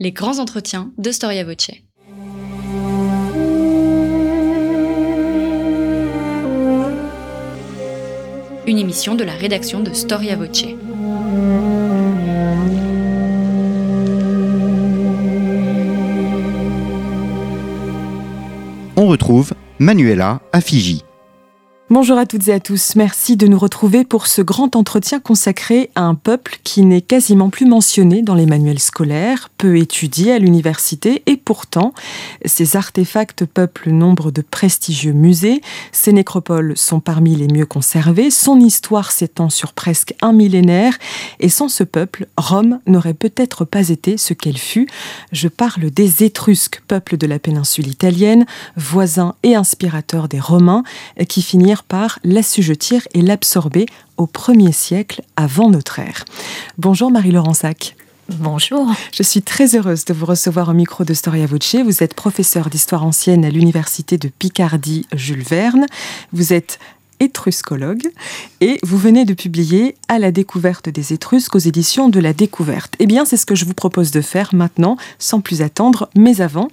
Les grands entretiens de Storia Voce. Une émission de la rédaction de Storia Voce. On retrouve Manuela à Fiji. Bonjour à toutes et à tous, merci de nous retrouver pour ce grand entretien consacré à un peuple qui n'est quasiment plus mentionné dans les manuels scolaires, peu étudié à l'université et pourtant, ces artefacts peuplent nombre de prestigieux musées, ces nécropoles sont parmi les mieux conservées, son histoire s'étend sur presque un millénaire. Et sans ce peuple, Rome n'aurait peut-être pas été ce qu'elle fut. Je parle des Étrusques, peuple de la péninsule italienne, voisins et inspirateurs des Romains, qui finirent par l'assujettir et l'absorber au 1er siècle avant notre ère. Bonjour Marie-Laurent Sac. Bonjour. Je suis très heureuse de vous recevoir au micro de Storia Voce. Vous êtes professeur d'histoire ancienne à l'université de Picardie Jules Verne. Vous êtes étruscologue et vous venez de publier À la découverte des Étrusques aux éditions de la Découverte. Eh bien, c'est ce que je vous propose de faire maintenant, sans plus attendre, mais avant.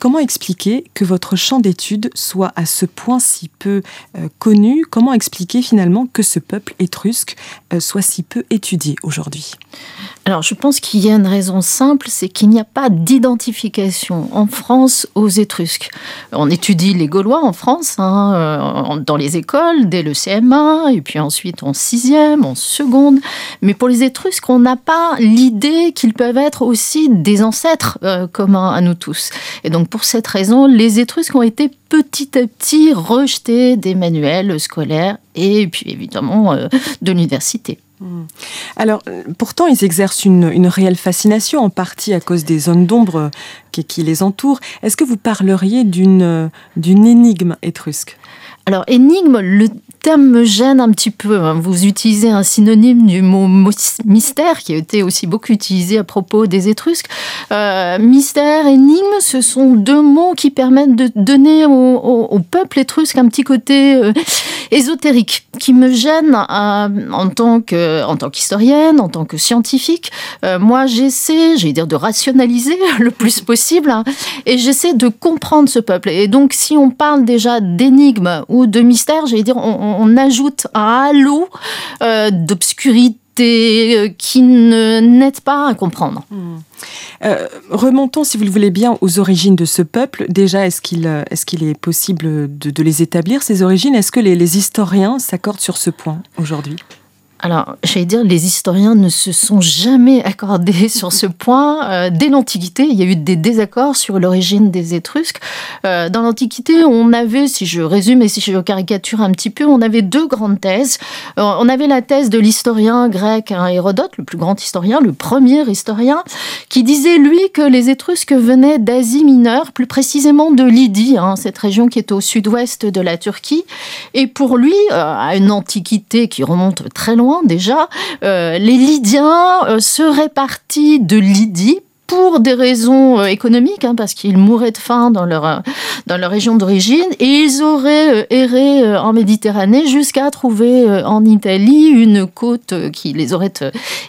Comment expliquer que votre champ d'étude soit à ce point si peu euh, connu? Comment expliquer finalement que ce peuple étrusque euh, soit si peu étudié aujourd'hui? Alors, je pense qu'il y a une raison simple, c'est qu'il n'y a pas d'identification en France aux Étrusques. On étudie les Gaulois en France, hein, euh, dans les écoles, dès le CM1, et puis ensuite en sixième, en seconde. Mais pour les Étrusques, on n'a pas l'idée qu'ils peuvent être aussi des ancêtres communs à nous tous. Et donc, pour cette raison, les Étrusques ont été petit à petit rejetés des manuels scolaires et puis évidemment euh, de l'université. Hmm. Alors, pourtant, ils exercent une, réelle fascination, en partie à cause des zones d'ombre qui, qui, les entourent. Est-ce que vous parleriez d'une énigme étrusque? Alors, énigme, le terme me gêne un petit peu. Hein. Vous utilisez un synonyme du mot mystère, qui a été aussi beaucoup utilisé à propos des Étrusques. Euh, mystère, énigme, ce sont deux mots qui permettent de donner au, peuple étrusque un petit côté euh, ésotérique, qui me gêne euh, en tant que en tant qu'historienne, en tant que scientifique. moi, j'essaie, j'allais dire, de rationaliser le plus possible, hein, et j'essaie de comprendre ce peuple. Et donc, si on parle déjà d'énigme ou de mystère, j'allais dire, on, ajoute un halo euh, d'obscurité euh, qui ne n'aide pas à comprendre. Hmm. Euh, remontons, si vous le voulez bien, aux origines de ce peuple. Déjà, est-ce qu'il est, qu'il est possible de, les établir, ces origines? Est-ce que les historiens s'accordent sur ce point aujourd'hui? Alors, j'allais dire, les historiens ne se sont jamais accordés sur ce point. Euh, dès l'Antiquité, il y a eu des désaccords sur l'origine des Étrusques. Euh, dans l'Antiquité, on avait, si je résume et si je caricature un petit peu, on avait deux grandes thèses. Euh, on avait la thèse de l'historien grec hein, Hérodote, le plus grand historien, le premier historien, qui disait, lui, que les Étrusques venaient d'Asie mineure, plus précisément de Lydie, hein, cette région qui est au sud-ouest de la Turquie. Et pour lui, à une Antiquité qui remonte très loin, déjà, euh, les Lydiens euh, seraient partis de Lydie pour des raisons euh, économiques, hein, parce qu'ils mouraient de faim dans leur, euh, dans leur région d'origine, et ils auraient euh, erré en Méditerranée jusqu'à trouver en Italie une côte qui les aurait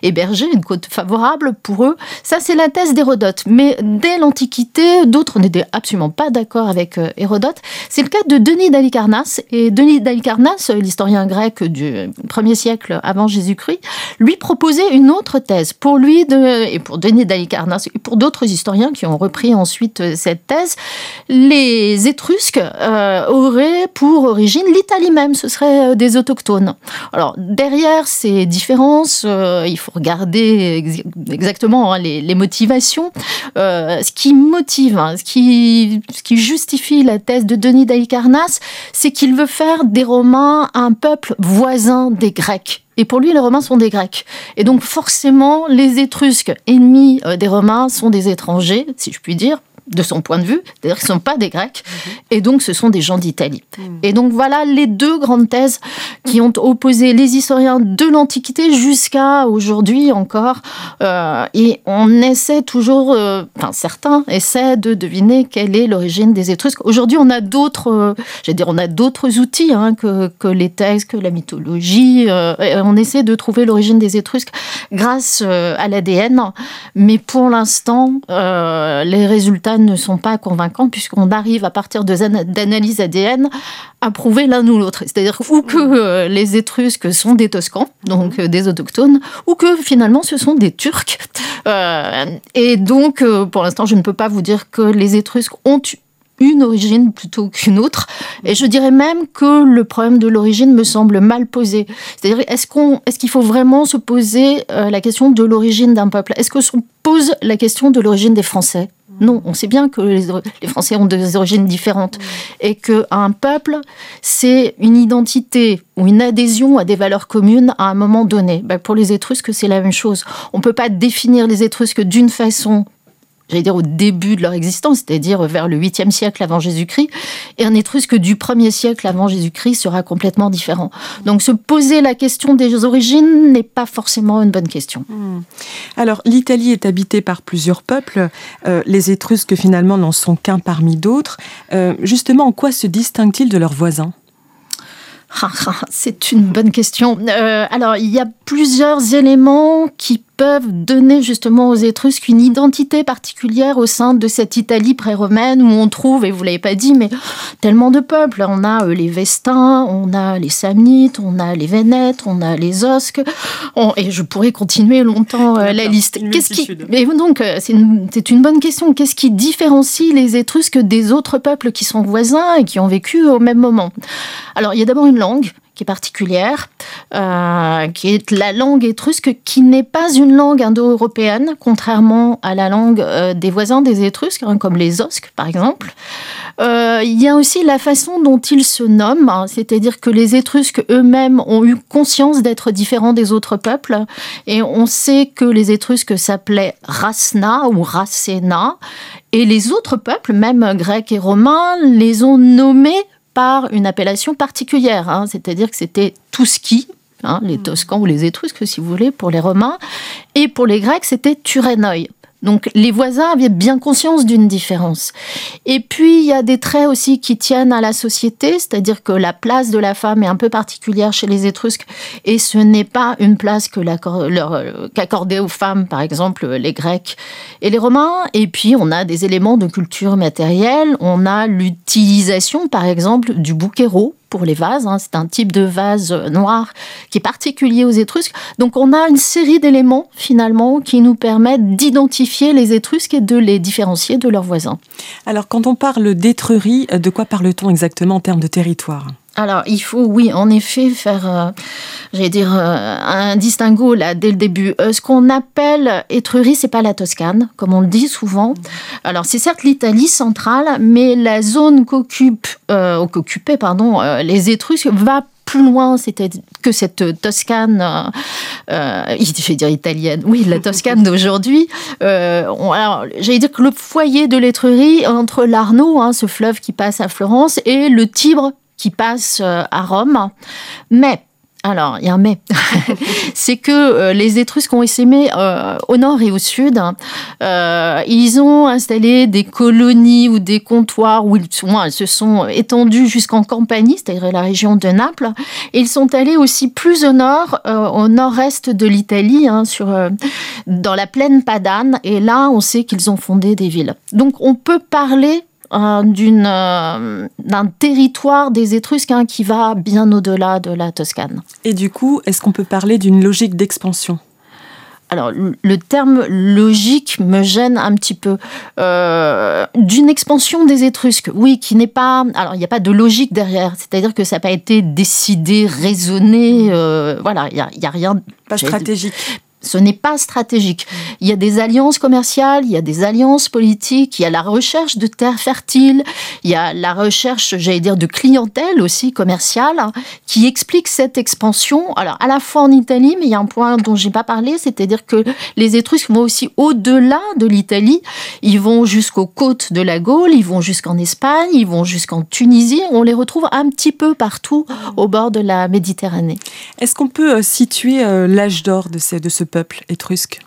hébergés, une côte favorable pour eux. Ça, c'est la thèse d'Hérodote. Mais dès l'Antiquité, d'autres n'étaient absolument pas d'accord avec Hérodote. C'est le cas de Denis d'Alicarnasse. Et Denis d'Alicarnasse, l'historien grec du 1er siècle avant Jésus-Christ, lui proposait une autre thèse. Pour lui, et pour Denis d'Alicarnasse, pour d'autres historiens qui ont repris ensuite euh, cette thèse, les Étrusques euh, auraient pour origine l'Italie même, ce seraient euh, des autochtones. Alors derrière ces différences, il faut regarder exactement hein, les, motivations. ce qui motive, hein, ce, qui, ce qui justifie la thèse de Denis d'Alicarnasse, c'est qu'il veut faire des Romains un peuple voisin des Grecs. Et pour lui, les Romains sont des Grecs. Et donc forcément, les Étrusques, ennemis euh, des Romains, sont des étrangers, si je puis dire, de son point de vue, c'est-à-dire qu'ils ne sont pas des Grecs, et donc ce sont des gens d'Italie. Et donc voilà les deux grandes thèses qui ont opposé les historiens de l'Antiquité jusqu'à aujourd'hui encore, euh, et on essaie toujours, euh, enfin certains essaient de deviner quelle est l'origine des Étrusques. Aujourd'hui, on a d'autres, euh, j'allais dire, on a d'autres outils hein, que, que, les textes, que la mythologie. on essaie de trouver l'origine des Étrusques grâce à l'ADN, mais pour l'instant, les résultats ne sont pas convaincants puisqu'on arrive à partir d'analyses ADN à prouver l'un ou l'autre. C'est-à-dire ou que euh, les Étrusques sont des Toscans, donc euh, des autochtones, ou que finalement ce sont des Turcs. Euh, et donc, pour l'instant, je ne peux pas vous dire que les Étrusques ont une origine plutôt qu'une autre. Et je dirais même que le problème de l'origine me semble mal posé. C'est-à-dire, est-ce est-ce qu'il faut vraiment se poser la question de l'origine d'un peuple? Est-ce qu'on pose la question de l'origine des Français? Non, on sait bien que les, Français ont des origines différentes et qu'un peuple, c'est une identité ou une adhésion à des valeurs communes à un moment donné. Ben, pour les Étrusques, c'est la même chose. On ne peut pas définir les Étrusques d'une façon j'allais dire au début de leur existence, c'est-à-dire vers le 8e siècle avant Jésus-Christ, et un Étrusque du 1er siècle avant Jésus-Christ sera complètement différent. Donc se poser la question des origines n'est pas forcément une bonne question. Hmm. Alors l'Italie est habitée par plusieurs peuples, euh, les Étrusques finalement n'en sont qu'un parmi d'autres. Euh, justement, en quoi se distinguent-ils de leurs voisins? Ah, ah, c'est une bonne question. Euh, alors, il y a plusieurs éléments qui peuvent donner justement aux Étrusques une identité particulière au sein de cette Italie pré-romaine où on trouve, et vous l'avez pas dit, mais tellement de peuples. On a euh, les Vestins, on a les Samnites, on a les Vénètes, on a les Osques, et je pourrais continuer longtemps euh, la liste. Qu'est-ce qui, mais donc euh, c'est une, une, bonne question. Qu'est-ce qui différencie les Étrusques des autres peuples qui sont voisins et qui ont vécu au même moment? Alors il y a d'abord une langue qui est particulière, euh, qui est la langue étrusque, qui n'est pas une langue indo-européenne, contrairement à la langue euh, des voisins des Étrusques, hein, comme les Osques par exemple. Euh, il y a aussi la façon dont ils se nomment, hein, c'est-à-dire que les Étrusques eux-mêmes ont eu conscience d'être différents des autres peuples, et on sait que les Étrusques s'appelaient Rasna ou Racena, et les autres peuples, même grecs et romains, les ont nommés par une appellation particulière, hein. c'est-à-dire que c'était Touski, hein, les hmm. Toscans ou les Étrusques, si vous voulez, pour les Romains, et pour les Grecs, c'était Turenoi. Donc les voisins avaient bien conscience d'une différence. Et puis il y a des traits aussi qui tiennent à la société, c'est-à-dire que la place de la femme est un peu particulière chez les Étrusques et ce n'est pas une place que qu'accordaient aux femmes, par exemple les Grecs et les Romains. Et puis on a des éléments de culture matérielle, on a l'utilisation par exemple du bouquet-rot pour les vases. Hein. C'est un type de vase noir qui est particulier aux Étrusques. Donc on a une série d'éléments finalement qui nous permettent d'identifier les Étrusques et de les différencier de leurs voisins. Alors quand on parle d'Étrurie, de quoi parle-t-on exactement en termes de territoire? Alors, il faut, oui, en effet, faire, euh, j'allais dire, euh, un distinguo là dès le début. Euh, ce qu'on appelle Étrurie, c'est pas la Toscane, comme on le dit souvent. Alors, c'est certes l'Italie centrale, mais la zone qu'occupe, qu'occupaient, pardon, les Étrusques va plus loin, c'était que cette Toscane, euh, je vais dire italienne, oui, la Toscane d'aujourd'hui. alors, j'allais dire que le foyer de l'Étrurie entre l'Arno, hein, ce fleuve qui passe à Florence, et le Tibre qui passe euh, à Rome. Mais alors, il y a un mais. c'est que euh, les Étrusques ont essaimé euh, au nord et au sud. ils ont installé des colonies ou des comptoirs où ils, se sont étendus jusqu'en Campanie, c'est-à-dire la région de Naples. Et ils sont allés aussi plus au nord, au nord-est de l'Italie, hein, sur, dans la plaine Padane. Et là, on sait qu'ils ont fondé des villes. Donc, on peut parler euh, euh, d'un territoire des Étrusques hein, qui va bien au-delà de la Toscane. Et du coup, est-ce qu'on peut parler d'une logique d'expansion? Alors, le terme logique me gêne un petit peu. Euh, d'une expansion des Étrusques, oui, qui n'est pas. Alors, il n'y a pas de logique derrière. C'est-à-dire que ça n'a pas été décidé, raisonné. voilà, il n'y a, a rien. Pas stratégique Ce n'est pas stratégique. Il y a des alliances commerciales, il y a des alliances politiques, il y a la recherche de terres fertiles, il y a la recherche, j'allais dire, de clientèle aussi commerciale hein, qui explique cette expansion. Alors, à la fois en Italie, mais il y a un point dont j'ai pas parlé, c'est-à-dire que les Étrusques vont aussi au-delà de l'Italie. Ils vont jusqu'aux côtes de la Gaule, ils vont jusqu'en Espagne, ils vont jusqu'en Tunisie. On les retrouve un petit peu partout au bord de la Méditerranée. Est-ce qu'on peut euh, situer euh, l'âge d'or de, de ce peuple étrusque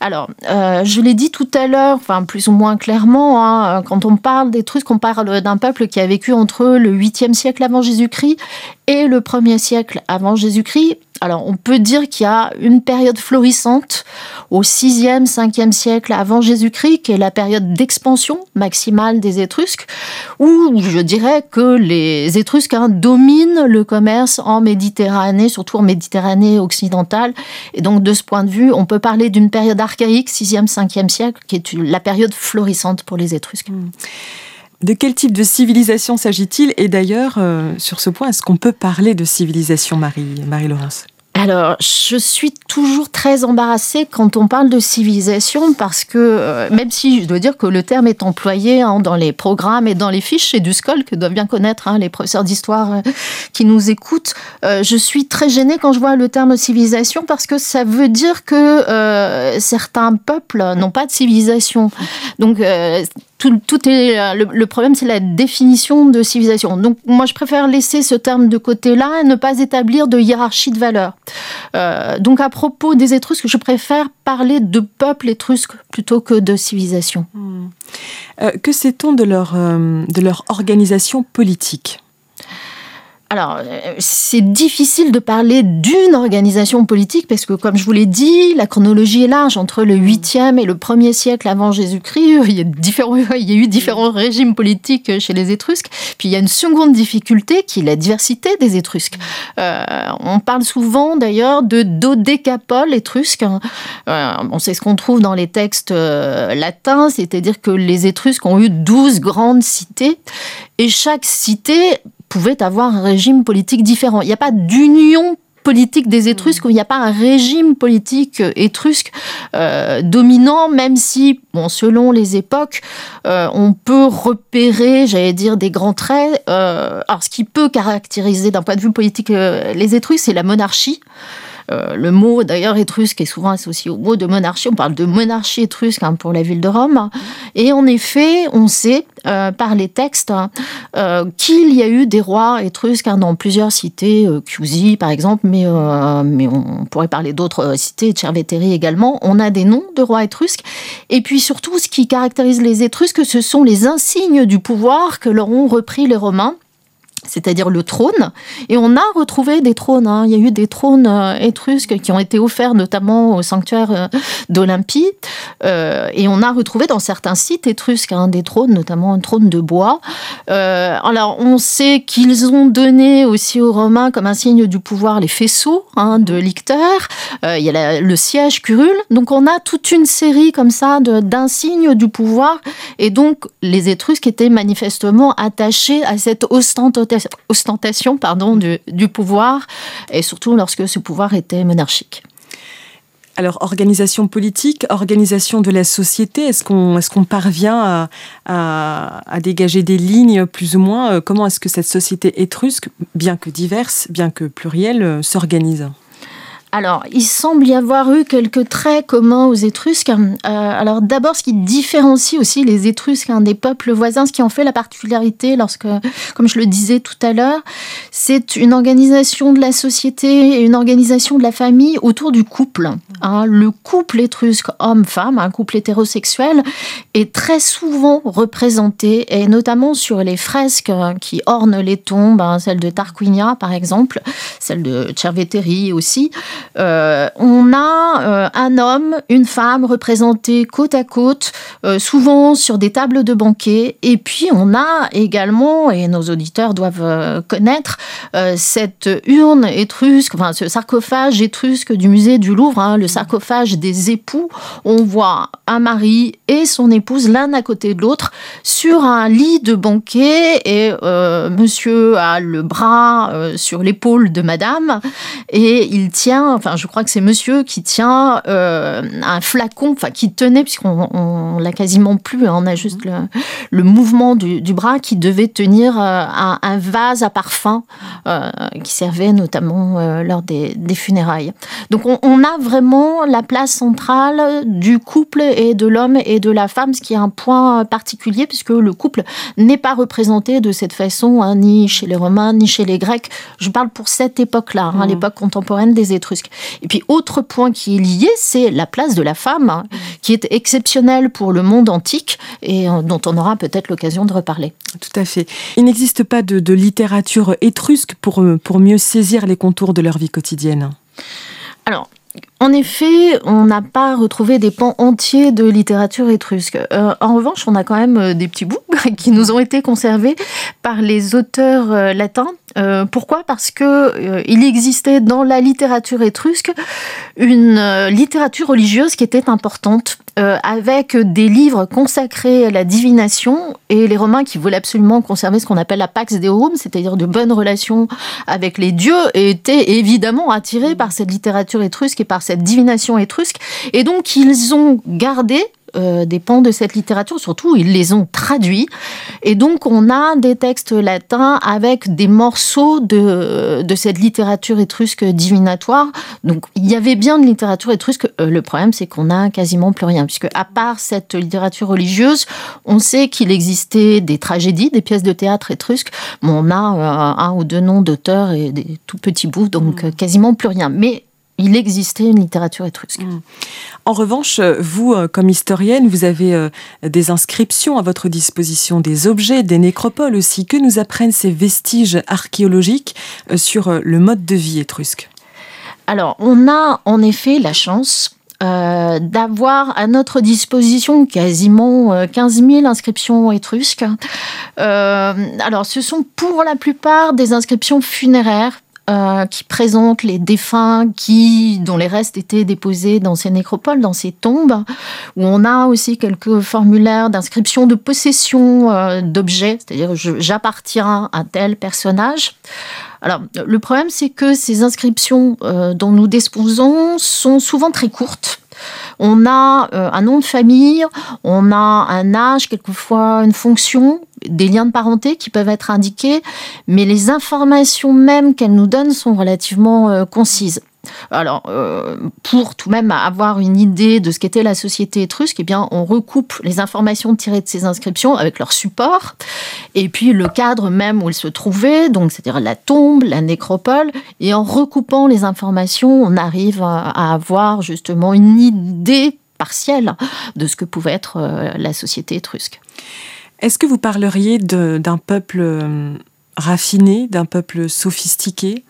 alors, euh, je l'ai dit tout à l'heure, enfin plus ou moins clairement, hein, quand on parle d'Étrusques, on parle d'un peuple qui a vécu entre le 8e siècle avant Jésus-Christ et le 1er siècle avant Jésus-Christ. Alors, on peut dire qu'il y a une période florissante au 6e, 5e siècle avant Jésus-Christ, qui est la période d'expansion maximale des Étrusques, où je dirais que les Étrusques dominent le commerce en Méditerranée, surtout en Méditerranée occidentale. Et donc, de ce point de vue, on peut parler d'une période archaïque, 6e, 5e siècle, qui est la période florissante pour les Étrusques. Hmm. De quel type de civilisation s'agit-il Et d'ailleurs, euh, sur ce point, est-ce qu'on peut parler de civilisation, Marie, Marie-Laurence? Alors, je suis toujours très embarrassée quand on parle de civilisation parce que, euh, même si je dois dire que le terme est employé hein, dans les programmes et dans les fiches chez du que doivent bien connaître hein, les professeurs d'histoire euh, qui nous écoutent, je suis très gênée quand je vois le terme civilisation parce que ça veut dire que certains peuples n'ont pas de civilisation. Donc, tout, est euh, le, problème, c'est la définition de civilisation. Donc, moi, je préfère laisser ce terme de côté-là et ne pas établir de hiérarchie de valeurs. Euh, donc, à propos des Étrusques, je préfère parler de peuple étrusque plutôt que de civilisation. Hmm. Euh, que sait-on de leur organisation politique? Alors, euh, c'est difficile de parler d'une organisation politique parce que, comme je vous l'ai dit, la chronologie est large. Entre le 8e et le 1er siècle avant Jésus-Christ, il, y a différents, il y a eu différents régimes politiques chez les Étrusques. Puis il y a une seconde difficulté qui est la diversité des Étrusques. Euh, on parle souvent d'ailleurs de dodécapole étrusque. Euh, on sait ce qu'on trouve dans les textes latins, c'est-à-dire que les Étrusques ont eu 12 grandes cités et chaque cité pouvait avoir un régime politique différent. Il n'y a pas d'union politique des Étrusques, il n'y a pas un régime politique euh, étrusque euh, dominant, même si, bon, selon les époques, euh, on peut repérer, j'allais dire, des grands traits. alors, ce qui peut caractériser d'un point de vue politique les Étrusques, c'est la monarchie. Euh, le mot d'ailleurs étrusque est souvent associé au mot de monarchie. On parle de monarchie étrusque hein, pour la ville de Rome. Et en effet, on sait euh, par les textes euh, qu'il y a eu des rois étrusques hein, dans plusieurs cités, Chiusi par exemple, mais, mais on pourrait parler d'autres cités, Cerveteri également. On a des noms de rois étrusques. Et puis surtout, ce qui caractérise les Étrusques, ce sont les insignes du pouvoir que leur ont repris les Romains c'est-à-dire le trône. Et on a retrouvé des trônes. Hein. Il y a eu des trônes euh, étrusques qui ont été offerts notamment au sanctuaire euh, d'Olympie. Euh, et on a retrouvé dans certains sites étrusques hein, des trônes, notamment un trône de bois. alors on sait qu'ils ont donné aussi aux Romains comme un signe du pouvoir les faisceaux hein, de licteurs. il y a le siège curule. Donc on a toute une série comme ça d'insignes du pouvoir. Et donc les Étrusques étaient manifestement attachés à cette ostentation ostentation pardon, du, pouvoir, et surtout lorsque ce pouvoir était monarchique. Alors, organisation politique, organisation de la société, est-ce qu'on est parvient à, à, dégager des lignes plus ou moins? Euh, Comment est-ce que cette société étrusque, bien que diverse, bien que plurielle, euh, s'organise? Alors, il semble y avoir eu quelques traits communs aux Étrusques. Euh, alors, d'abord, ce qui différencie aussi les Étrusques des peuples voisins, ce qui en fait la particularité, lorsque, comme je le disais tout à l'heure, c'est une organisation de la société et une organisation de la famille autour du couple. Hein. le couple étrusque homme-femme, un couple hétérosexuel, est très souvent représenté, et notamment sur les fresques qui ornent les tombes, hein, celle de Tarquinia par exemple, celle de Cerveteri aussi. Euh, on a euh, un homme, une femme représentés côte à côte, euh, souvent sur des tables de banquet. Et puis on a également, et nos auditeurs doivent connaître, cette urne étrusque, enfin ce sarcophage étrusque du musée du Louvre, hein, le sarcophage des époux. On voit un mari et son épouse l'un à côté de l'autre sur un lit de banquet et monsieur a le bras sur l'épaule de madame et il tient tient, enfin je crois que c'est monsieur qui tient un flacon, enfin qui tenait, puisqu'on on, l'a quasiment plus, hein, on a juste le, mouvement du, bras qui devait tenir un, vase à parfum qui servait notamment lors des, funérailles. Donc on, on, a vraiment la place centrale du couple et de l'homme et de la femme, ce qui est un point particulier puisque le couple n'est pas représenté de cette façon, hein, ni chez les Romains, ni chez les Grecs. Je parle pour cette époque-là, hein, mmh. l'époque contemporaine des Étrusques. Et puis, autre point qui est lié, c'est la place de la femme, hein, qui est exceptionnelle pour le monde antique et euh, dont on aura peut-être l'occasion de reparler. Tout à fait. Il n'existe pas de, de littérature étrusque pour, euh, pour mieux saisir les contours de leur vie quotidienne. Alors, en effet, on n'a pas retrouvé des pans entiers de littérature étrusque. Euh, en revanche, on a quand même des petits bouts qui nous ont été conservés par les auteurs euh, pourquoi? Parce que il existait dans la littérature étrusque une littérature religieuse qui était importante euh, avec des livres consacrés à la divination et les Romains qui voulaient absolument conserver ce qu'on appelle la Pax Deorum, c'est-à-dire de bonnes relations avec les dieux, étaient évidemment attirés par cette littérature étrusque et par cette divination étrusque. Et donc ils ont gardé euh, des pans de cette littérature, surtout ils les ont traduits. Et donc on a des textes latins avec des morceaux de, de cette littérature étrusque divinatoire. Donc il y avait bien de littérature étrusque. Euh, le problème c'est qu'on a quasiment plus rien, puisque à part cette littérature religieuse, on sait qu'il existait des tragédies, des pièces de théâtre étrusques, mais on a euh, un ou deux noms d'auteurs et des tout petits bouts, donc mmh. quasiment plus rien. Mais il existait une littérature étrusque. Mmh. En revanche, vous, euh, comme historienne, vous avez euh, des inscriptions à votre disposition, des objets, des nécropoles aussi. Que nous apprennent ces vestiges archéologiques euh, sur le mode de vie étrusque? Alors, on a en effet la chance d'avoir à notre disposition quasiment 15 000 inscriptions étrusques. alors, ce sont pour la plupart des inscriptions funéraires euh, qui présente les défunts qui, dont les restes étaient déposés dans ces nécropoles, dans ces tombes, où on a aussi quelques formulaires d'inscription de possession euh, d'objets, c'est-à-dire j'appartiens à tel personnage. Alors, le problème, c'est que ces inscriptions euh, dont nous disposons sont souvent très courtes. On a un nom de famille, on a un âge, quelquefois une fonction, des liens de parenté qui peuvent être indiqués, mais les informations même qu'elle nous donne sont relativement euh, concises. Alors, euh, pour tout de même avoir une idée de ce qu'était la société étrusque, eh bien, on recoupe les informations tirées de ces inscriptions avec leur support, et puis le cadre même où elles se trouvaient, donc c'est-à-dire la tombe, la nécropole, et en recoupant les informations, on arrive à avoir justement une idée partielle de ce que pouvait être euh, la société étrusque. Est-ce que vous parleriez d'un peuple euh, raffiné, d'un peuple sophistiqué?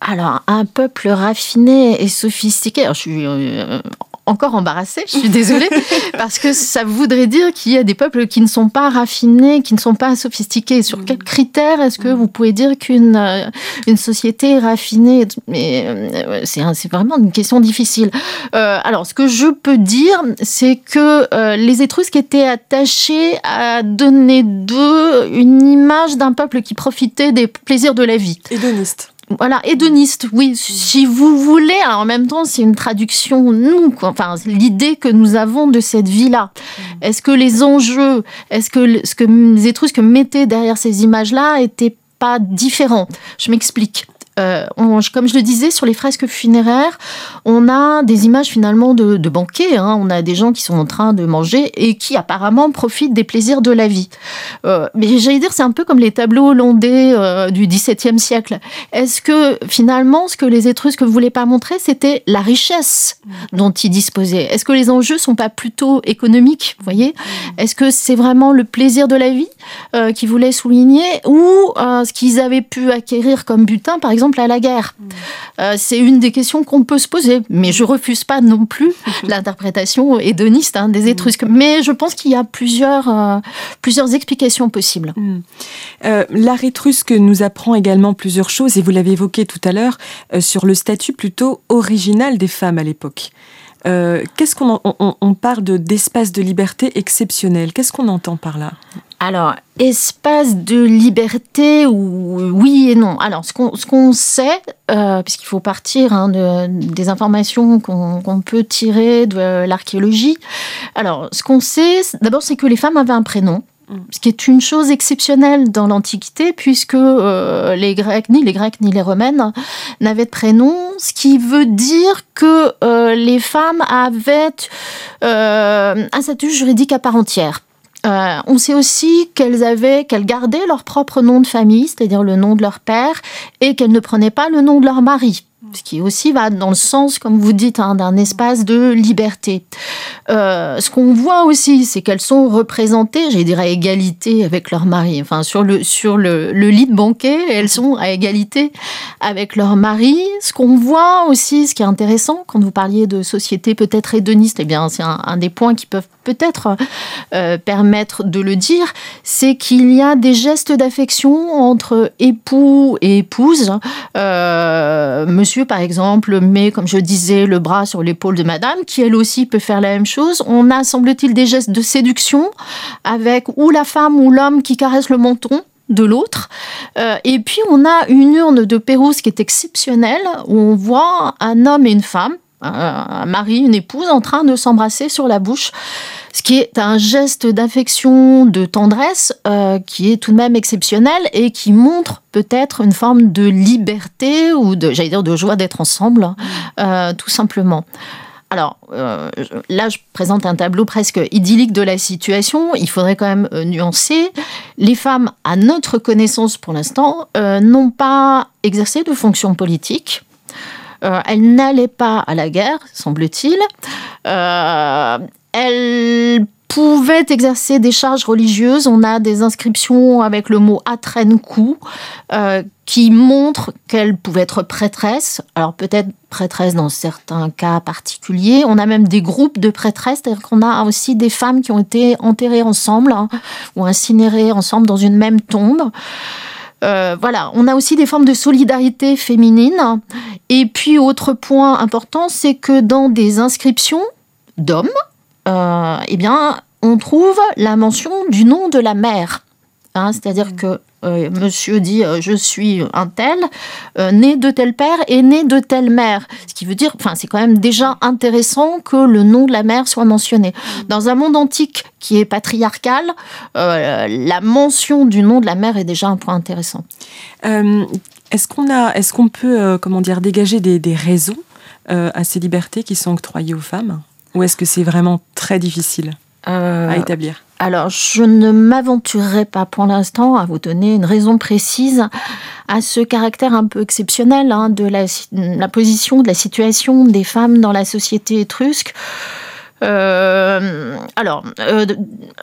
Alors, un peuple raffiné et sophistiqué, je suis euh, encore embarrassée, je suis désolée, parce que ça voudrait dire qu'il y a des peuples qui ne sont pas raffinés, qui ne sont pas sophistiqués. Sur quels critères est-ce que vous pouvez dire qu'une euh, une société est raffinée euh, c'est vraiment une question difficile. Euh, alors, ce que je peux dire, c'est que les Étrusques étaient attachés à donner d'eux une image d'un peuple qui profitait des plaisirs de la vie. Hédoniste. Voilà, hédoniste, oui, si vous voulez. Alors en même temps, c'est une traduction, nous, enfin, l'idée que nous avons de cette vie-là. Mm. Est-ce que les enjeux, est-ce que ce que les Étrusques mettaient derrière ces images-là étaient pas différents? Je m'explique. Euh, comme je le disais, sur les fresques funéraires, on a des images finalement de, banquets. Hein. On a des gens qui sont en train de manger et qui apparemment profitent des plaisirs de la vie. Euh, mais j'allais dire, c'est un peu comme les tableaux hollandais euh, du XVIIe siècle. Est-ce que finalement, ce que les Étrusques ne voulaient pas montrer, c'était la richesse dont ils disposaient? Est-ce que les enjeux sont pas plutôt économiques Vous voyez? Est-ce que c'est vraiment le plaisir de la vie qu'ils voulaient souligner ou ce qu'ils avaient pu acquérir comme butin, par exemple à la guerre mm. euh, C'est une des questions qu'on peut se poser, mais je refuse pas non plus l'interprétation hédoniste hein, des mm. Étrusques. Mais je pense qu'il y a plusieurs, euh, plusieurs explications possibles. Mm. Euh, l'art étrusque nous apprend également plusieurs choses, et vous l'avez évoqué tout à l'heure, sur le statut plutôt original des femmes à l'époque. Qu'est-ce qu'on on, parle de d'espace de liberté exceptionnel? Qu'est-ce qu'on entend par là? Alors, espace de liberté, oui et non. Alors, ce qu'on sait, euh, puisqu'il faut partir hein, de, des informations qu'on peut tirer de l'archéologie. Alors, ce qu'on sait, d'abord, c'est que les femmes avaient un prénom. Mm. Ce qui est une chose exceptionnelle dans l'Antiquité, puisque euh, les Grecs, ni les Grecs ni les Romaines n'avaient de prénom, ce qui veut dire que euh, les femmes avaient un statut juridique à part entière. Euh, on sait aussi qu'elles avaient, qu'elles gardaient leur propre nom de famille, c'est-à-dire le nom de leur père, et qu'elles ne prenaient pas le nom de leur mari ce qui aussi va dans le sens, comme vous dites, hein, d'un espace de liberté. Euh, ce qu'on voit aussi, c'est qu'elles sont représentées, j'ai dirais à égalité avec leur mari. Enfin, sur le, sur le, lit de banquet, elles sont à égalité avec leur mari. Ce qu'on voit aussi, ce qui est intéressant, quand vous parliez de société peut-être hédoniste, eh bien, c'est un, des points qui peuvent peut-être euh, permettre de le dire, c'est qu'il y a des gestes d'affection entre époux et épouse. Euh, monsieur par exemple, met, comme je disais, le bras sur l'épaule de madame, qui elle aussi peut faire la même chose. On a, semble-t-il, des gestes de séduction avec ou la femme ou l'homme qui caresse le menton de l'autre. Euh, et puis on a une urne de Pérouse qui est exceptionnelle, où on voit un homme et une femme, un mari, une épouse, en train de s'embrasser sur la bouche ce qui est un geste d'affection, de tendresse, euh, qui est tout de même exceptionnel et qui montre peut-être une forme de liberté ou de, j'allais dire, de joie d'être ensemble, mm. euh, tout simplement. Alors euh, là, je présente un tableau presque idyllique de la situation. Il faudrait quand même nuancer. Les femmes, à notre connaissance pour l'instant, n'ont pas exercé de fonction politique. Elles n'allaient pas à la guerre, semble-t-il elle pouvait exercer des charges religieuses. On a des inscriptions avec le mot Atrenkou euh, qui montrent qu'elle pouvait être prêtresse. Alors peut-être prêtresse dans certains cas particuliers. On a même des groupes de prêtresses, c'est-à-dire qu'on a aussi des femmes qui ont été enterrées ensemble hein, ou incinérées ensemble dans une même tombe. Euh, voilà, on a aussi des formes de solidarité féminine. Et puis, autre point important, c'est que dans des inscriptions d'hommes, euh, eh bien, on trouve la mention du nom de la mère. Hein, c'est-à-dire que euh, monsieur dit euh, je suis un tel, né de tel père et né de telle mère. Ce qui veut dire, enfin, c'est quand même déjà intéressant que le nom de la mère soit mentionné. Dans un monde antique qui est patriarcal, la mention du nom de la mère est déjà un point intéressant. est-ce qu'on a, est-ce qu'on peut, comment dire, dégager des, des raisons à ces libertés qui sont octroyées aux femmes? Ou est-ce que c'est vraiment très difficile à euh, établir? Alors, je ne m'aventurerai pas pour l'instant à vous donner une raison précise à ce caractère un peu exceptionnel hein, de la, la, position, de la situation des femmes dans la société étrusque. Euh, alors, euh,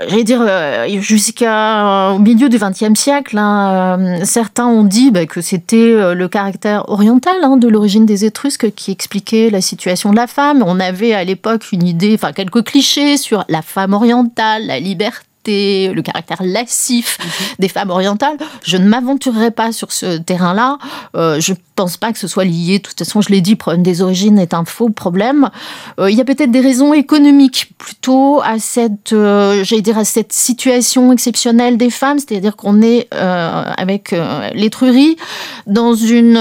j'allais dire, euh, jusqu'au milieu du XXe siècle, hein, certains ont dit bah, que c'était le caractère oriental hein, de l'origine des Étrusques qui expliquait la situation de la femme. On avait à l'époque une idée, enfin quelques clichés sur la femme orientale, la liberté le caractère lascif mhm. des femmes orientales. Je ne m'aventurerai pas sur ce terrain-là. Euh, je ne pense pas que ce soit lié. De toute façon, je l'ai dit, le problème des origines est un faux problème. Euh, il y a peut-être des raisons économiques plutôt à cette, euh, dire, à cette situation exceptionnelle des femmes, c'est-à-dire qu'on est, avec l'étrurie dans une,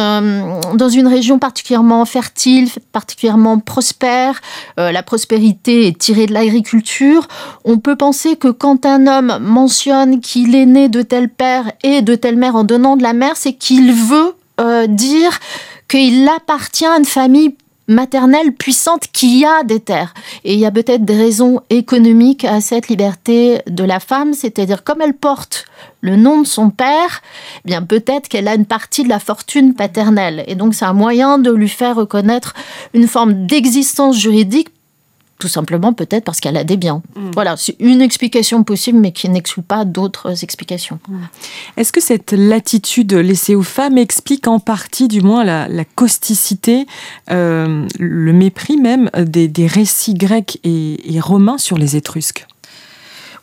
dans une région particulièrement fertile, particulièrement prospère. la prospérité est tirée de l'agriculture. On peut penser que quand un un homme mentionne qu'il est né de tel père et de telle mère en donnant de la mère, c'est qu'il veut euh, dire qu'il appartient à une famille maternelle puissante qui a des terres. Et il y a peut-être des raisons économiques à cette liberté de la femme, c'est-à-dire comme elle porte le nom de son père, eh bien peut-être qu'elle a une partie de la fortune paternelle. Et donc c'est un moyen de lui faire reconnaître une forme d'existence juridique tout simplement peut-être parce qu'elle a des biens. Mm. Voilà, c'est une explication possible, mais qui n'exclut pas d'autres explications. Mm. Est-ce que cette latitude laissée aux femmes explique en partie, du moins, la, causticité, euh, le mépris même des, récits grecs et, romains sur les Étrusques?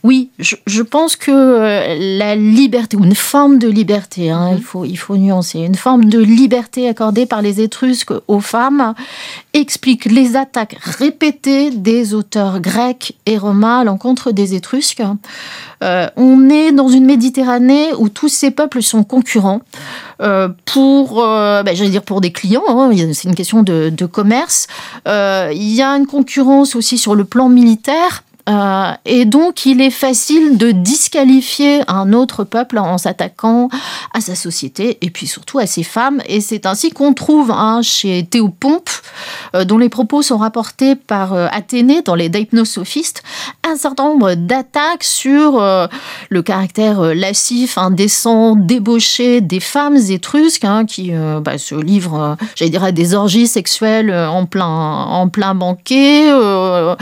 Oui, je, pense que euh, la liberté, ou une forme de liberté, hein, mhm. il, faut, il faut nuancer, une forme de liberté accordée par les Étrusques aux femmes explique les attaques répétées des auteurs grecs et romains à l'encontre des Étrusques. Euh, on est dans une Méditerranée où tous ces peuples sont concurrents euh, pour, ben, j'allais dire pour des clients, hein, c'est une question de, de commerce. il y a une concurrence aussi sur le plan militaire euh, et donc, il est facile de disqualifier un autre peuple en s'attaquant à sa société et puis surtout à ses femmes. Et c'est ainsi qu'on trouve chez Théopompe, euh, dont les propos sont rapportés par euh, Athénée dans les Deipnosophistes, un certain nombre d'attaques sur le caractère lascif, indécent, débauché des femmes étrusques hein, qui bah, se livrent, j'allais dire, à des orgies sexuelles en plein, en plein banquet. en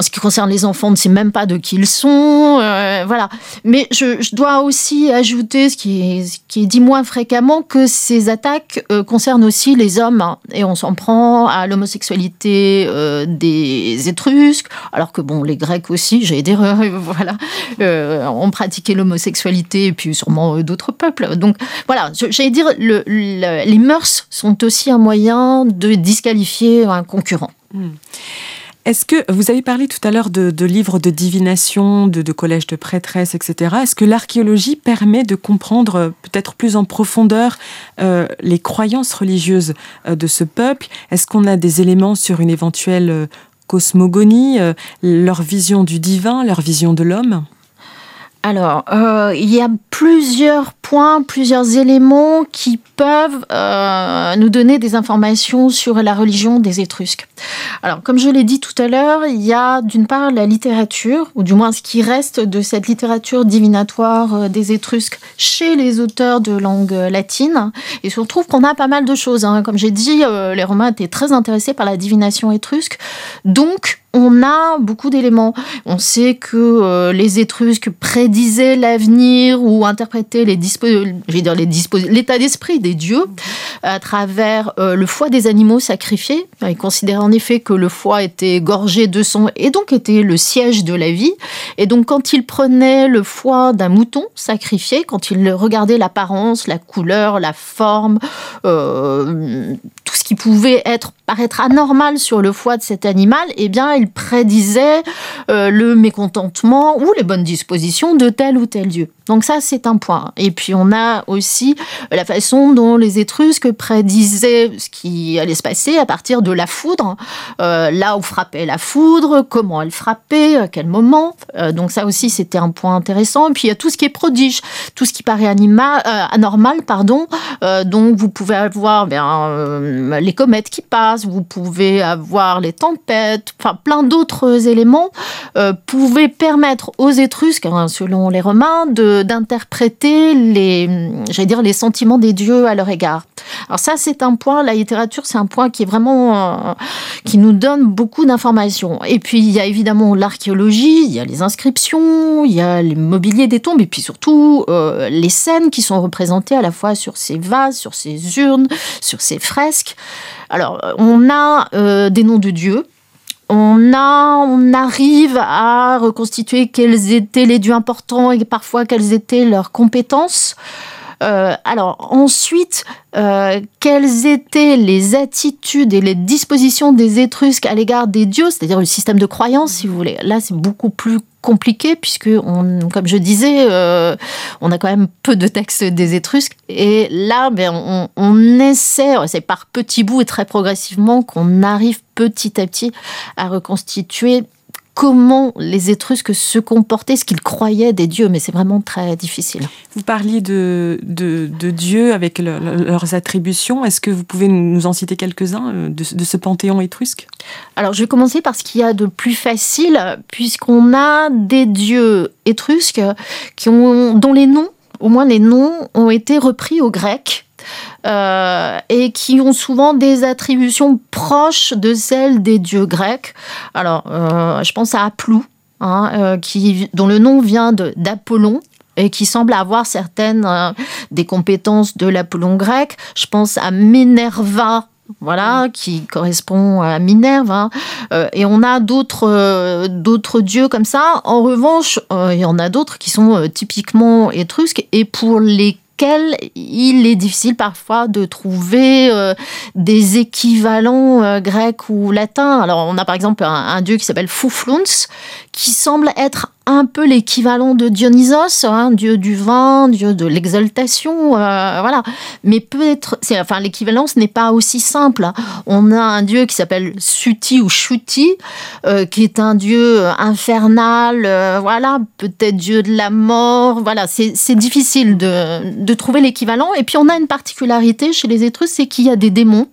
ce qui concerne les enfants, on ne sait même pas de qui ils sont. Euh, voilà. Mais je, dois aussi ajouter, ce qui, est, dit moins fréquemment, que ces attaques euh, concernent aussi les hommes. Hein. et on s'en prend à l'homosexualité euh, des Étrusques, alors que bon, les Grecs aussi, j'allais dire, voilà, ont pratiqué l'homosexualité, et puis sûrement d'autres peuples. Donc voilà, j'allais dire, le, les mœurs sont aussi un moyen de disqualifier un concurrent. Hmm. Est-ce que vous avez parlé tout à l'heure de, livres de divination, de, collèges de prêtresses, etc. Est-ce que l'archéologie permet de comprendre euh, peut-être plus en profondeur euh, les croyances religieuses euh, de ce peuple? Est-ce qu'on a des éléments sur une éventuelle cosmogonie, leur vision du divin, leur vision de l'homme? Alors, il y a plusieurs points, plusieurs éléments qui peuvent euh, nous donner des informations sur la religion des Étrusques. Alors, comme je l'ai dit tout à l'heure, il y a d'une part la littérature, ou du moins ce qui reste de cette littérature divinatoire euh, des Étrusques chez les auteurs de langue latine. Et se retrouve qu'on a pas mal de choses. Hein. Comme j'ai dit, euh, les Romains étaient très intéressés par la divination étrusque. Donc, on a beaucoup d'éléments. On sait que les Étrusques prédisaient l'avenir ou interprétaient les l'état d'esprit des dieux à travers euh, le foie des animaux sacrifiés. Ils considéraient en effet que le foie était gorgé de sang et donc était le siège de la vie. Et donc quand ils prenaient le foie d'un mouton sacrifié, quand ils regardaient l'apparence, la couleur, la forme, euh, tout ce qui pouvait être paraître anormal sur le foie de cet animal, eh bien, prédisaient euh, le mécontentement ou les bonnes dispositions de tel ou tel dieu. Donc ça, c'est un point. Et puis on a aussi la façon dont les Étrusques prédisaient ce qui allait se passer à partir de la foudre, euh, là où frappait la foudre, comment elle frappait, à quel moment. Euh, donc ça aussi, c'était un point intéressant. Et puis il y a tout ce qui est prodige, tout ce qui paraît anormal, pardon. donc vous pouvez avoir bien, les comètes qui passent, vous pouvez avoir les tempêtes, enfin plein d'autres éléments pouvaient permettre aux Étrusques, hein, selon les Romains, d'interpréter les, dire, les sentiments des dieux à leur égard. Alors ça, c'est un point, la littérature, c'est un point qui est vraiment, euh, qui nous donne beaucoup d'informations. Et puis, il y a évidemment l'archéologie, il y a les inscriptions, il y a les mobiliers des tombes, et puis surtout euh, les scènes qui sont représentées à la fois sur ces vases, sur ces urnes, sur ces fresques. Alors, on a euh, des noms de dieux, on, a, on arrive à reconstituer quels étaient les dieux importants et parfois quelles étaient leurs compétences. Euh, alors ensuite, euh, quelles étaient les attitudes et les dispositions des Étrusques à l'égard des dieux, c'est-à-dire le système de croyance, si vous voulez? Là, c'est beaucoup plus compliqué puisque, comme je disais, euh, on a quand même peu de textes des Étrusques. Et là, ben, on, on essaie, c'est par petits bouts et très progressivement qu'on arrive petit à petit à reconstituer comment les Étrusques se comportaient, ce qu'ils croyaient des dieux, mais c'est vraiment très difficile. Vous parliez de, de, dieux avec leurs attributions. Est-ce que vous pouvez nous en citer quelques-uns euh, de, ce panthéon étrusque? Alors, je vais commencer par ce qu'il y a de plus facile, puisqu'on a des dieux étrusques qui ont, dont les noms, au moins les noms, ont été repris au grec euh, et qui ont souvent des attributions proches de celles des dieux grecs. Alors, euh, je pense à Aplou, hein, euh, dont le nom vient d'Apollon et qui semble avoir certaines des compétences de l'Apollon grec. Je pense à Minerva voilà, qui correspond à Minerve. Hein. Et on a d'autres dieux comme ça. En revanche, il y en a d'autres qui sont typiquement étrusques et pour les il est difficile parfois de trouver euh, des équivalents euh, grecs ou latins. Alors, on a par exemple un, dieu qui s'appelle Fouflouns, qui semble être un peu l'équivalent de Dionysos, hein, dieu du vin, dieu de l'exaltation, euh, voilà. Mais peut-être, enfin, l'équivalence n'est pas aussi simple. On a un dieu qui s'appelle Suti ou Shuti, qui est un dieu infernal, voilà, peut-être dieu de la mort, voilà. C'est difficile de de trouver l'équivalent. Et puis on a une particularité chez les Étrusques, c'est qu'il y a des démons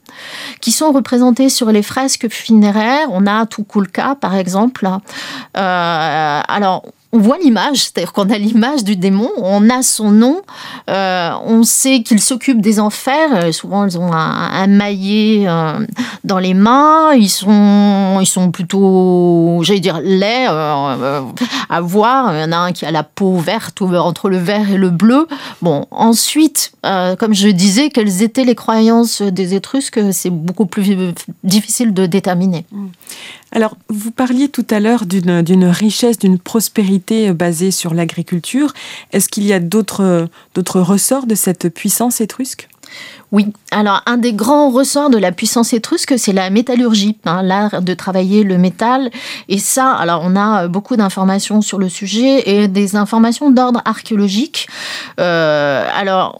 qui sont représentés sur les fresques funéraires. On a Tukulka, par exemple. Euh, alors, on voit l'image, c'est-à-dire qu'on a l'image du démon, on a son nom, euh, on sait qu'il s'occupe des enfers. Euh, souvent, ils ont un, maillet euh, dans les mains. Ils sont, ils sont plutôt, j'allais dire, laids à voir. Il y en a un qui a la peau verte entre le vert et le bleu. Bon, ensuite, comme je disais, quelles étaient les croyances des Étrusques, c'est beaucoup plus difficile de déterminer. Alors, vous parliez tout à l'heure d'une richesse, d'une prospérité basée sur l'agriculture. Est-ce qu'il y a d'autres ressorts de cette puissance étrusque? Oui, alors un des grands ressorts de la puissance étrusque, c'est la métallurgie, hein, l'art de travailler le métal. Et ça, alors on a beaucoup d'informations sur le sujet et des informations d'ordre archéologique. Euh, alors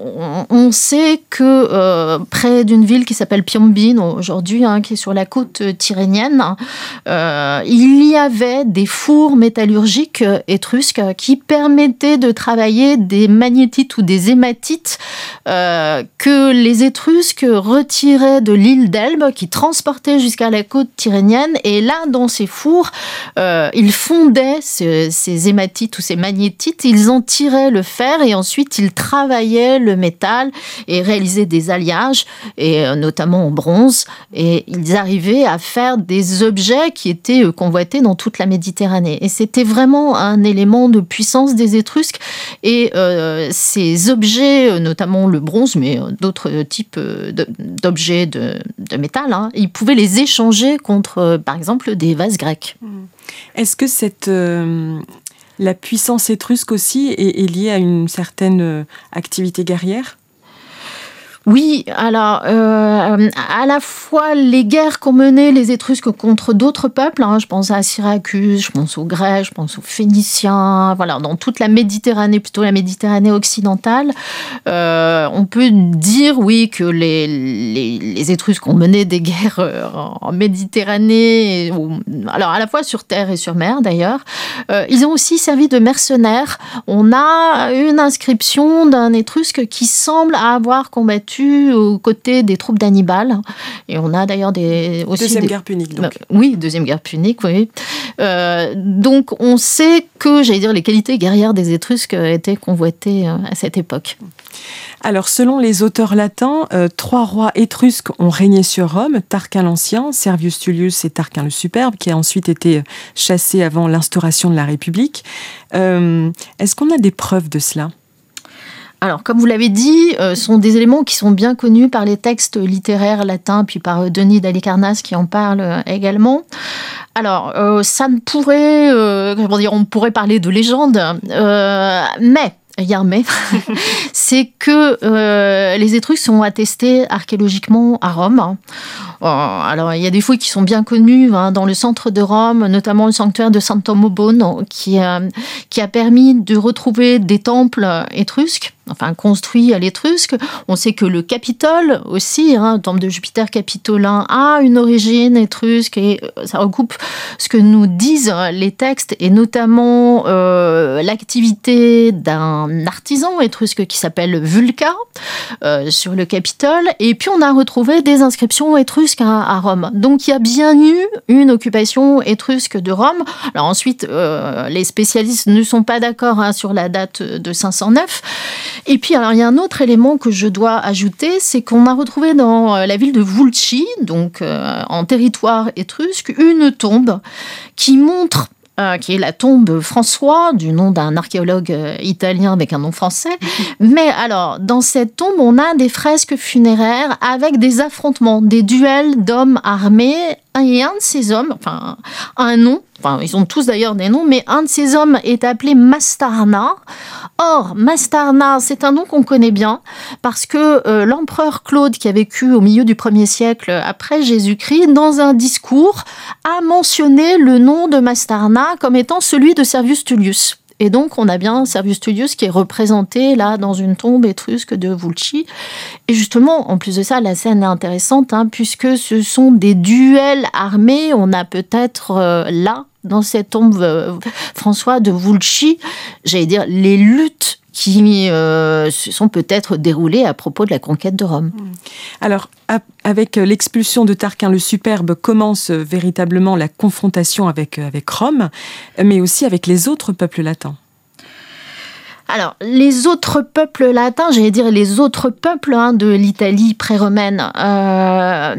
on, sait que euh, près d'une ville qui s'appelle Piombine aujourd'hui, hein, qui est sur la côte tyrénienne, euh, il y avait des fours métallurgiques étrusques qui permettaient de travailler des magnétites ou des hématites que les Étrusques retiraient de l'île d'Elbe, qui transportaient jusqu'à la côte tyrrhénienne, et là, dans ces fours, euh, ils fondaient ces, hématites ou ces magnétites, ils en tiraient le fer, et ensuite ils travaillaient le métal et réalisaient des alliages, et euh, notamment en bronze, et ils arrivaient à faire des objets qui étaient euh, convoités dans toute la Méditerranée. Et c'était vraiment un élément de puissance des Étrusques, et ces objets, notamment le bronze, mais d'autres type euh, d'objets de, métal, hein, ils pouvaient les échanger contre, euh, par exemple, des vases grecs. Mmh. Est-ce que cette, euh, la puissance étrusque aussi est liée à une certaine activité guerrière? Oui, alors euh, à la fois les guerres qu'ont menées les Étrusques contre d'autres peuples, hein, je pense à Syracuse, je pense aux Grecs, je pense aux Phéniciens, voilà, dans toute la Méditerranée, plutôt la Méditerranée occidentale, euh, on peut dire oui que les, Étrusques ont mené des guerres euh, en Méditerranée, alors à la fois sur terre et sur mer d'ailleurs. ils ont aussi servi de mercenaires. On a une inscription d'un Étrusque qui semble avoir combattu aux côtés des troupes d'Hannibal. Et on a d'ailleurs des aussi deuxième guerre punique. Donc. Bah, oui, deuxième guerre punique. Oui. Euh, donc on sait que, j'allais dire, les qualités guerrières des Étrusques étaient convoitées euh, à cette époque. Alors, selon les auteurs latins, euh, trois rois étrusques ont régné sur Rome Tarquin l'Ancien, Servius Tullius et Tarquin le Superbe, qui a ensuite été chassé avant l'instauration de la République. Est-ce qu'on a des preuves de cela? Alors, comme vous l'avez dit, euh, sont des éléments qui sont bien connus par les textes littéraires latins, puis par euh, Denis d'Alicarnasse qui en parle euh, également. Alors, ça ne pourrait, comment dire, on pourrait parler de légende, mais il y a un mais, c'est que les Étrusques sont attestés archéologiquement à Rome. Alors, il y a des fouilles qui sont bien connues hein, dans le centre de Rome, notamment le sanctuaire de Sant'Omobone, qui, qui a permis de retrouver des temples étrusques enfin construit à l'étrusque. On sait que le Capitole aussi, hein, le temple de Jupiter capitolin, a une origine étrusque et euh, ça recoupe ce que nous disent les textes et notamment euh, l'activité d'un artisan étrusque qui s'appelle Vulca euh, sur le Capitole. Et puis on a retrouvé des inscriptions étrusques à, Rome. Donc il y a bien eu une occupation étrusque de Rome. Alors ensuite, les spécialistes ne sont pas d'accord hein, sur la date de 509. Et puis, alors, il y a un autre élément que je dois ajouter, c'est qu'on a retrouvé dans euh, la ville de Vulci, donc euh, en territoire étrusque, une tombe qui montre euh, qui est la tombe François, du nom d'un archéologue euh, italien avec un nom français. Mais alors, dans cette tombe, on a des fresques funéraires avec des affrontements, des duels d'hommes armés. Et un de ces hommes, enfin, un nom, enfin, ils ont tous d'ailleurs des noms, mais un de ces hommes est appelé Mastarna. Or, Mastarna, c'est un nom qu'on connaît bien parce que euh, l'empereur Claude, qui a vécu au milieu du 1er siècle après Jésus-Christ, dans un discours, a mentionné le nom de Mastarna comme étant celui de Servius Tullius. Et donc, on a bien Servius Tullius qui est représenté là dans une tombe étrusque de Vulci. Et justement, en plus de ça, la scène est intéressante hein, puisque ce sont des duels armés. On a peut-être euh, là, dans cette tombe euh, François de Vulci, j'allais dire les luttes qui euh, se sont peut-être déroulées à propos de la conquête de Rome. Alors, avec l'expulsion de Tarquin le Superbe, commence véritablement la confrontation avec, avec Rome, mais aussi avec les autres peuples latins. Alors, les autres peuples latins, j'allais dire les autres peuples hein, de l'Italie pré-romaine, euh,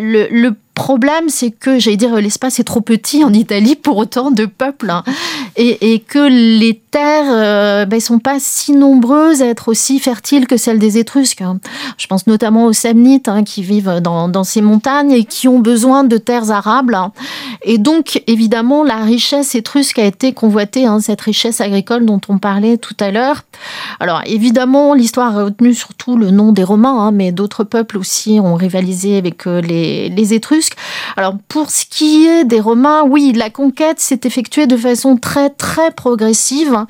le, le problème, c'est que, j'allais dire, l'espace est trop petit en Italie pour autant de peuples. Hein. et, que les terres ne euh, ben, sont pas si nombreuses à être aussi fertiles que celles des Étrusques. Hein. Je pense notamment aux Samnites hein, qui vivent dans, ces montagnes et qui ont besoin de terres arables. Et donc, évidemment, la richesse étrusque a été convoitée, cette richesse agricole dont on parlait tout à l'heure. Alors, évidemment, l'histoire a retenu surtout le nom des Romains, mais d'autres peuples aussi ont rivalisé avec euh, les Étrusques. Alors pour ce qui est des Romains, oui, la conquête s'est effectuée de façon très très progressive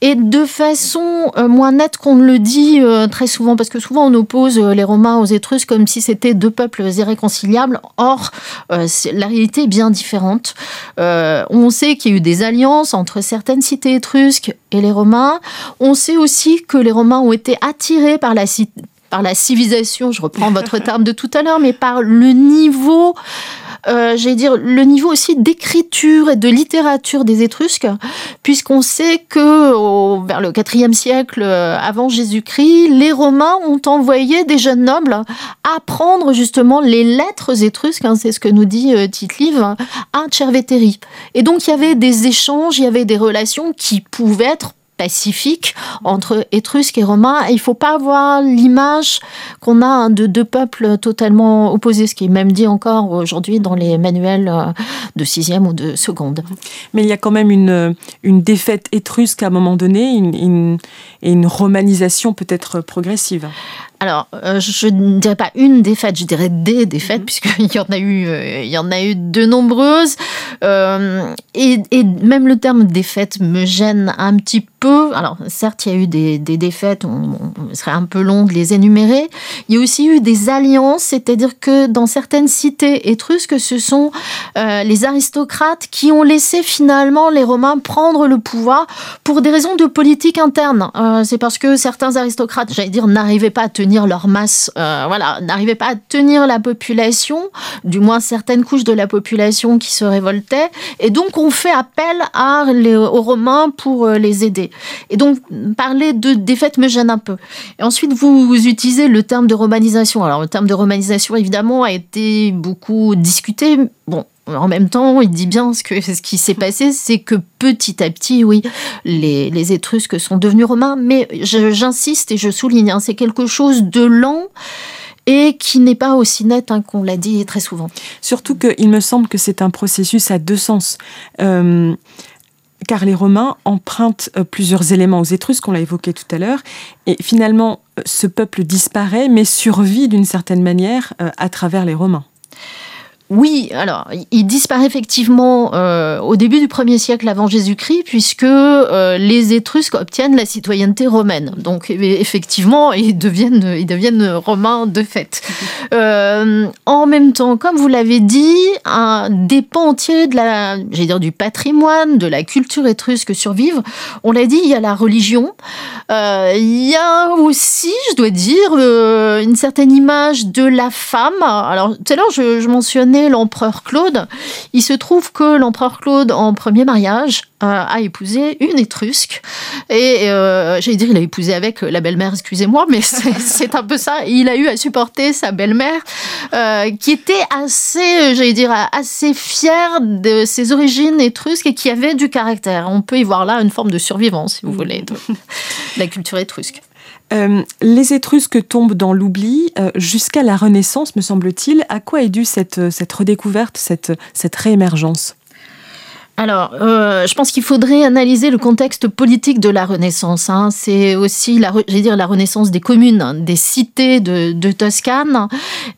et de façon euh, moins nette qu'on le dit euh, très souvent, parce que souvent on oppose euh, les Romains aux Étrusques comme si c'était deux peuples irréconciliables. Or, la réalité est bien différente. on sait qu'il y a eu des alliances entre certaines cités étrusques et les Romains. On sait aussi que les Romains ont été attirés par la, par la civilisation, je reprends votre terme de tout à l'heure, mais par le niveau euh, j'allais dire, le niveau aussi d'écriture et de littérature des Étrusques, puisqu'on sait que vers le IVe siècle euh, avant Jésus-Christ, les Romains ont envoyé des jeunes nobles apprendre justement les lettres étrusques, hein, c'est ce que nous dit euh, Tite-Live, à Cerveteri. Et donc il y avait des échanges, il y avait des relations qui pouvaient être pacifique entre Étrusques et Romains. il ne faut pas avoir l'image qu'on a hein, de deux peuples totalement opposés, ce qui est même dit encore aujourd'hui dans les manuels euh, de sixième ou de seconde. Mais il y a quand même une, une défaite étrusque à un moment donné une, et une romanisation peut-être progressive alors, euh, je ne dirais pas une défaite, je dirais des défaites, mhm. puisqu'il y en a eu, euh, il y en a eu de nombreuses. Euh, et, même le terme défaite me gêne un petit peu. Alors, certes, il y a eu des, défaites, on, serait un peu long de les énumérer. Il y a aussi eu des alliances, c'est-à-dire que dans certaines cités étrusques, ce sont les aristocrates qui ont laissé finalement les Romains prendre le pouvoir pour des raisons de politique interne. C'est parce que certains aristocrates, j'allais dire, n'arrivaient pas à tenir leur masse, euh, voilà, n'arrivaient pas à tenir la population, du moins certaines couches de la population qui se révoltaient, et donc on fait appel à aux Romains pour euh, les aider. Et donc parler de défaite me gêne un peu. Et ensuite vous, utilisez le terme de romanisation. Alors le terme de romanisation évidemment a été beaucoup discuté. Bon, en même temps, il dit bien ce, qui s'est passé, c'est que petit à petit, oui, les, les Étrusques sont devenus romains, mais j'insiste et je souligne, hein, c'est quelque chose de lent et qui n'est pas aussi net hein, qu'on l'a dit très souvent. Surtout qu'il me semble que c'est un processus à deux sens. Euh, car les Romains empruntent euh, plusieurs éléments aux Étrusques, on l'a évoqué tout à l'heure, et finalement, euh, ce peuple disparaît, mais survit d'une certaine manière à travers les Romains. Oui, alors il disparaît effectivement euh, au début du 1er siècle avant Jésus-Christ, puisque euh, les Étrusques obtiennent la citoyenneté romaine. Donc effectivement, ils deviennent, ils deviennent romains de fait. Euh, en même temps, comme vous l'avez dit, un des pans entiers de la, dire du patrimoine, de la culture étrusque survivent. On l'a dit, il y a la religion. il y a aussi, je dois dire, une certaine image de la femme. Alors tout à l'heure, je, je mentionnais né l'empereur Claude. Il se trouve que l'empereur Claude, en premier mariage, a épousé une Étrusque. Et euh, j'allais dire, il a épousé avec la belle-mère, excusez-moi, mais c'est un peu ça. Il a eu à supporter sa belle-mère, euh, qui était assez, j'allais dire, assez fière de ses origines étrusques et qui avait du caractère. On peut y voir là une forme de survivance, si vous voulez, de la culture étrusque. Euh, les Étrusques tombent dans l'oubli jusqu'à la Renaissance, me semble-t-il. À quoi est due cette, cette redécouverte, cette, réémergence? Alors, euh, je pense qu'il faudrait analyser le contexte politique de la Renaissance. Hein. C'est aussi, la Renaissance des communes, hein, des cités de, de Toscane.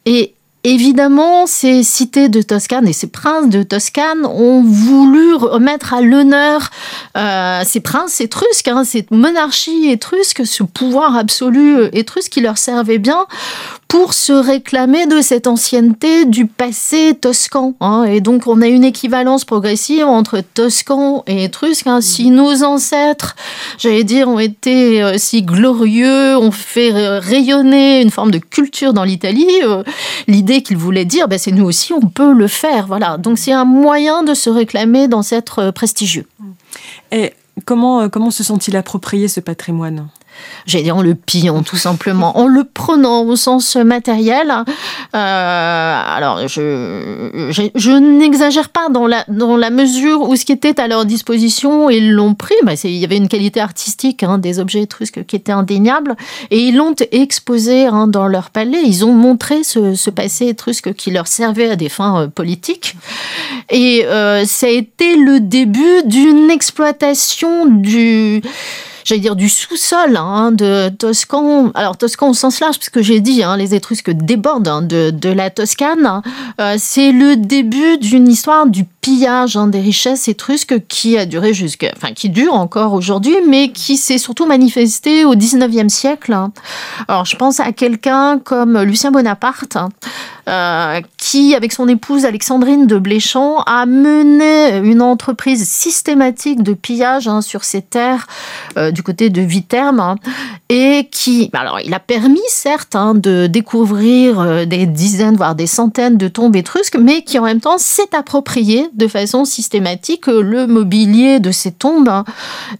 Et Évidemment, ces cités de Toscane et ces princes de Toscane ont voulu remettre à l'honneur euh, ces princes étrusques, hein, cette monarchie étrusque, ce pouvoir absolu étrusque qui leur servait bien pour se réclamer de cette ancienneté du passé toscan. Hein. Et donc, on a une équivalence progressive entre toscan et étrusque. Hein. Si nos ancêtres, j'allais dire, ont été euh, si glorieux, ont fait rayonner une forme de culture dans l'Italie, euh, l'idée qu'ils voulaient dire, ben, c'est nous aussi, on peut le faire. Voilà. Donc, c'est un moyen de se réclamer euh, prestigieux. Et comment, comment se sont-ils appropriés ce patrimoine? J'allais dire en le pillant tout simplement, en le prenant au sens matériel. Euh, alors, je, je, n'exagère pas dans la, dans la mesure où ce qui était à leur disposition, ils l'ont pris. Bah, il y avait une qualité artistique hein, des objets étrusques qui était indéniable, et ils l'ont exposé hein, dans leur palais. Ils ont montré ce, ce, passé étrusque qui leur servait à des fins euh, politiques. Et euh, ça a été le début d'une exploitation du j'allais dire, du sous-sol hein, de Toscan. Alors, Toscan au sens large, puisque j'ai dit, hein, les Étrusques débordent hein, de, de, la Toscane. Euh, c'est le début d'une histoire du pillage des richesses étrusques qui a duré jusqu'à, enfin, qui dure encore aujourd'hui, mais qui s'est surtout manifesté au 19e siècle. Alors, je pense à quelqu'un comme Lucien Bonaparte, euh, qui, avec son épouse Alexandrine de Bléchamp, a mené une entreprise systématique de pillage hein, sur ces terres euh, du côté de Viterme, hein, et qui, bah, alors, il a permis certes hein, de découvrir euh, des dizaines, voire des centaines de tombes étrusques, mais qui en même temps s'est approprié de façon systématique le mobilier de ces tombes,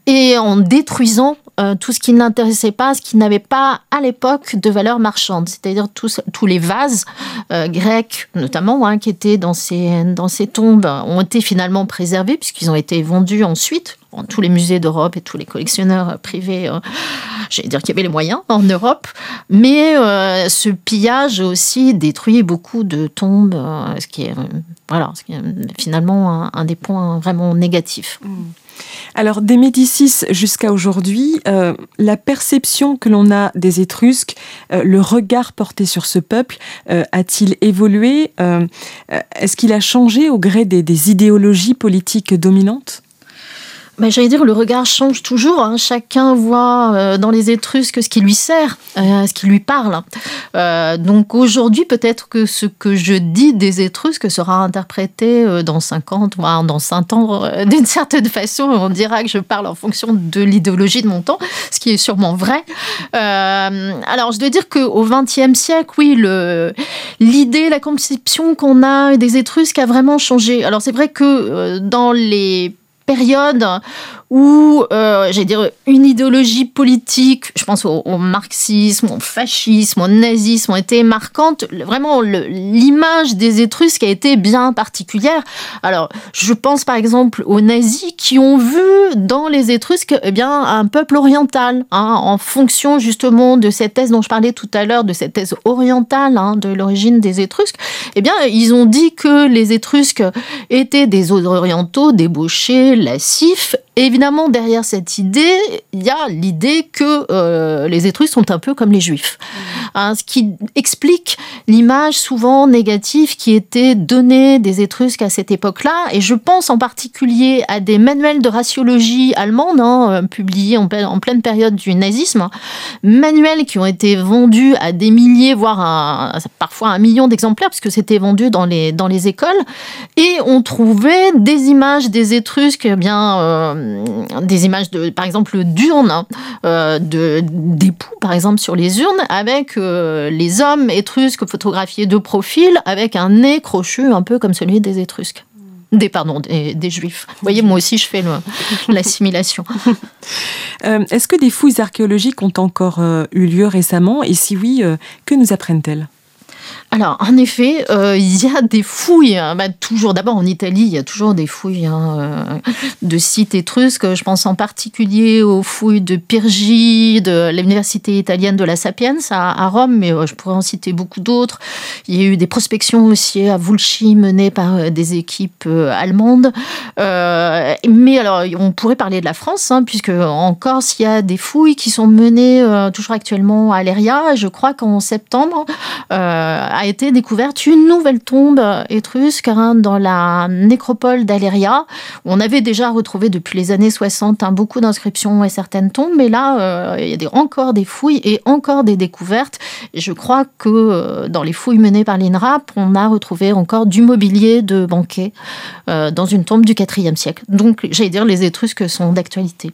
et en détruisant euh, tout ce qui n'intéressait pas, ce qui n'avait pas à l'époque de valeur marchande, c'est-à-dire tous, tous les vases euh, grecs notamment hein, qui étaient dans ces, dans ces tombes ont été finalement préservés puisqu'ils ont été vendus ensuite dans tous les musées d'Europe et tous les collectionneurs euh, privés. J'allais dire qu'il y avait les moyens en Europe, mais ce pillage aussi détruit beaucoup de tombes, ce qui est voilà, ce qui finalement un, des points vraiment négatifs. Mmh. Alors, des Médicis jusqu'à aujourd'hui, euh, la perception que l'on a des Étrusques, euh, le regard porté sur ce peuple, euh, a-t-il évolué Est-ce qu'il a changé au gré des idéologies politiques dominantes? Ben, J'allais dire, le regard change toujours. Hein. Chacun voit euh, dans les Étrusques ce qui lui sert, euh, ce qui lui parle. Euh, donc aujourd'hui, peut-être que ce que je dis des Étrusques sera interprété dans 50, voire dans 100 ans d'une certaine façon. On dira que je parle en fonction de l'idéologie de mon temps, ce qui est sûrement vrai. alors, je dois dire qu'au XXe siècle, oui, l'idée, la conception qu'on a des Étrusques a vraiment changé. Alors, c'est vrai que dans les période où, euh, j'allais dire, une idéologie politique, je pense au, marxisme, au fascisme, au nazisme, ont été marquantes. Vraiment, l'image des Étrusques a été bien particulière. Alors, je pense par exemple aux nazis qui ont vu dans les Étrusques eh bien, un peuple oriental, hein, en fonction justement de cette thèse dont je parlais tout à l'heure, de cette thèse orientale hein, de l'origine des Étrusques. Eh bien, ils ont dit que les Étrusques étaient des orientaux débauchés, lascifs, évidemment, derrière cette idée, il y a l'idée que euh, les Étrusques sont un peu comme les Juifs. Mmh. Hein, ce qui explique l'image souvent négative qui était donnée des Étrusques à cette époque-là. Et je pense en particulier à des manuels de raciologie allemande, hein, euh, publiés en, en, pleine période du nazisme. Manuels qui ont été vendus à des milliers, voire parfois un million d'exemplaires, puisque c'était vendu dans les, dans les écoles. Et on trouvait des images des Étrusques eh bien, euh, des images de, par exemple, d'urnes, de d'époux, par exemple, sur les urnes, avec les hommes étrusques photographiés de profil, avec un nez crochu un peu comme celui des Étrusques. Des, pardon, des, juifs. Vous voyez, moi aussi, je fais l'assimilation. Est-ce que des fouilles archéologiques ont encore eu lieu récemment? Et si oui, que nous apprennent-elles? Alors, en effet, euh, il y a des fouilles, hein. bah, toujours, d'abord en Italie, il y a toujours des fouilles hein, euh, de sites étrusques. Je pense en particulier aux fouilles de Pirgi, de l'université italienne de la Sapienza à, Rome, mais euh, je pourrais en citer beaucoup d'autres. Il y a eu des prospections aussi à Vulci menées par des équipes allemandes. mais alors, on pourrait parler de la France, hein, puisque en Corse, il y a des fouilles qui sont menées toujours actuellement à l'ERIA. Je crois qu'en septembre, a été découverte une nouvelle tombe étrusque hein, dans la nécropole d'Aléria. On avait déjà retrouvé depuis les années 60 hein, beaucoup d'inscriptions et certaines tombes, mais là, euh, il y a encore des fouilles et encore des découvertes. je crois que euh, dans les fouilles menées par l'INRAP, on a retrouvé encore du mobilier de banquet euh, dans une tombe du IVe siècle. Donc, j'allais dire, les Étrusques sont d'actualité.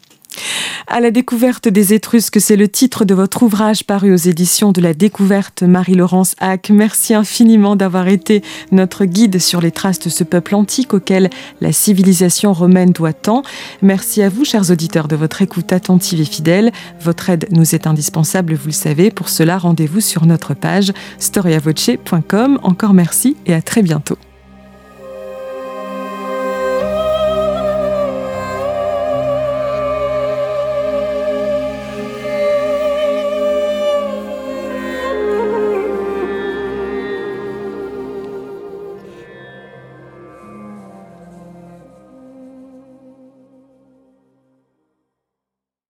À la découverte des Étrusques, c'est le titre de votre ouvrage paru aux éditions de la découverte Marie-Laurence Hack. Merci infiniment d'avoir été notre guide sur les traces de ce peuple antique auquel la civilisation romaine doit tant. Merci à vous, chers auditeurs, de votre écoute attentive et fidèle. Votre aide nous est indispensable, vous le savez. Pour cela, rendez-vous sur notre page storiavoce.com. Encore merci et à très bientôt.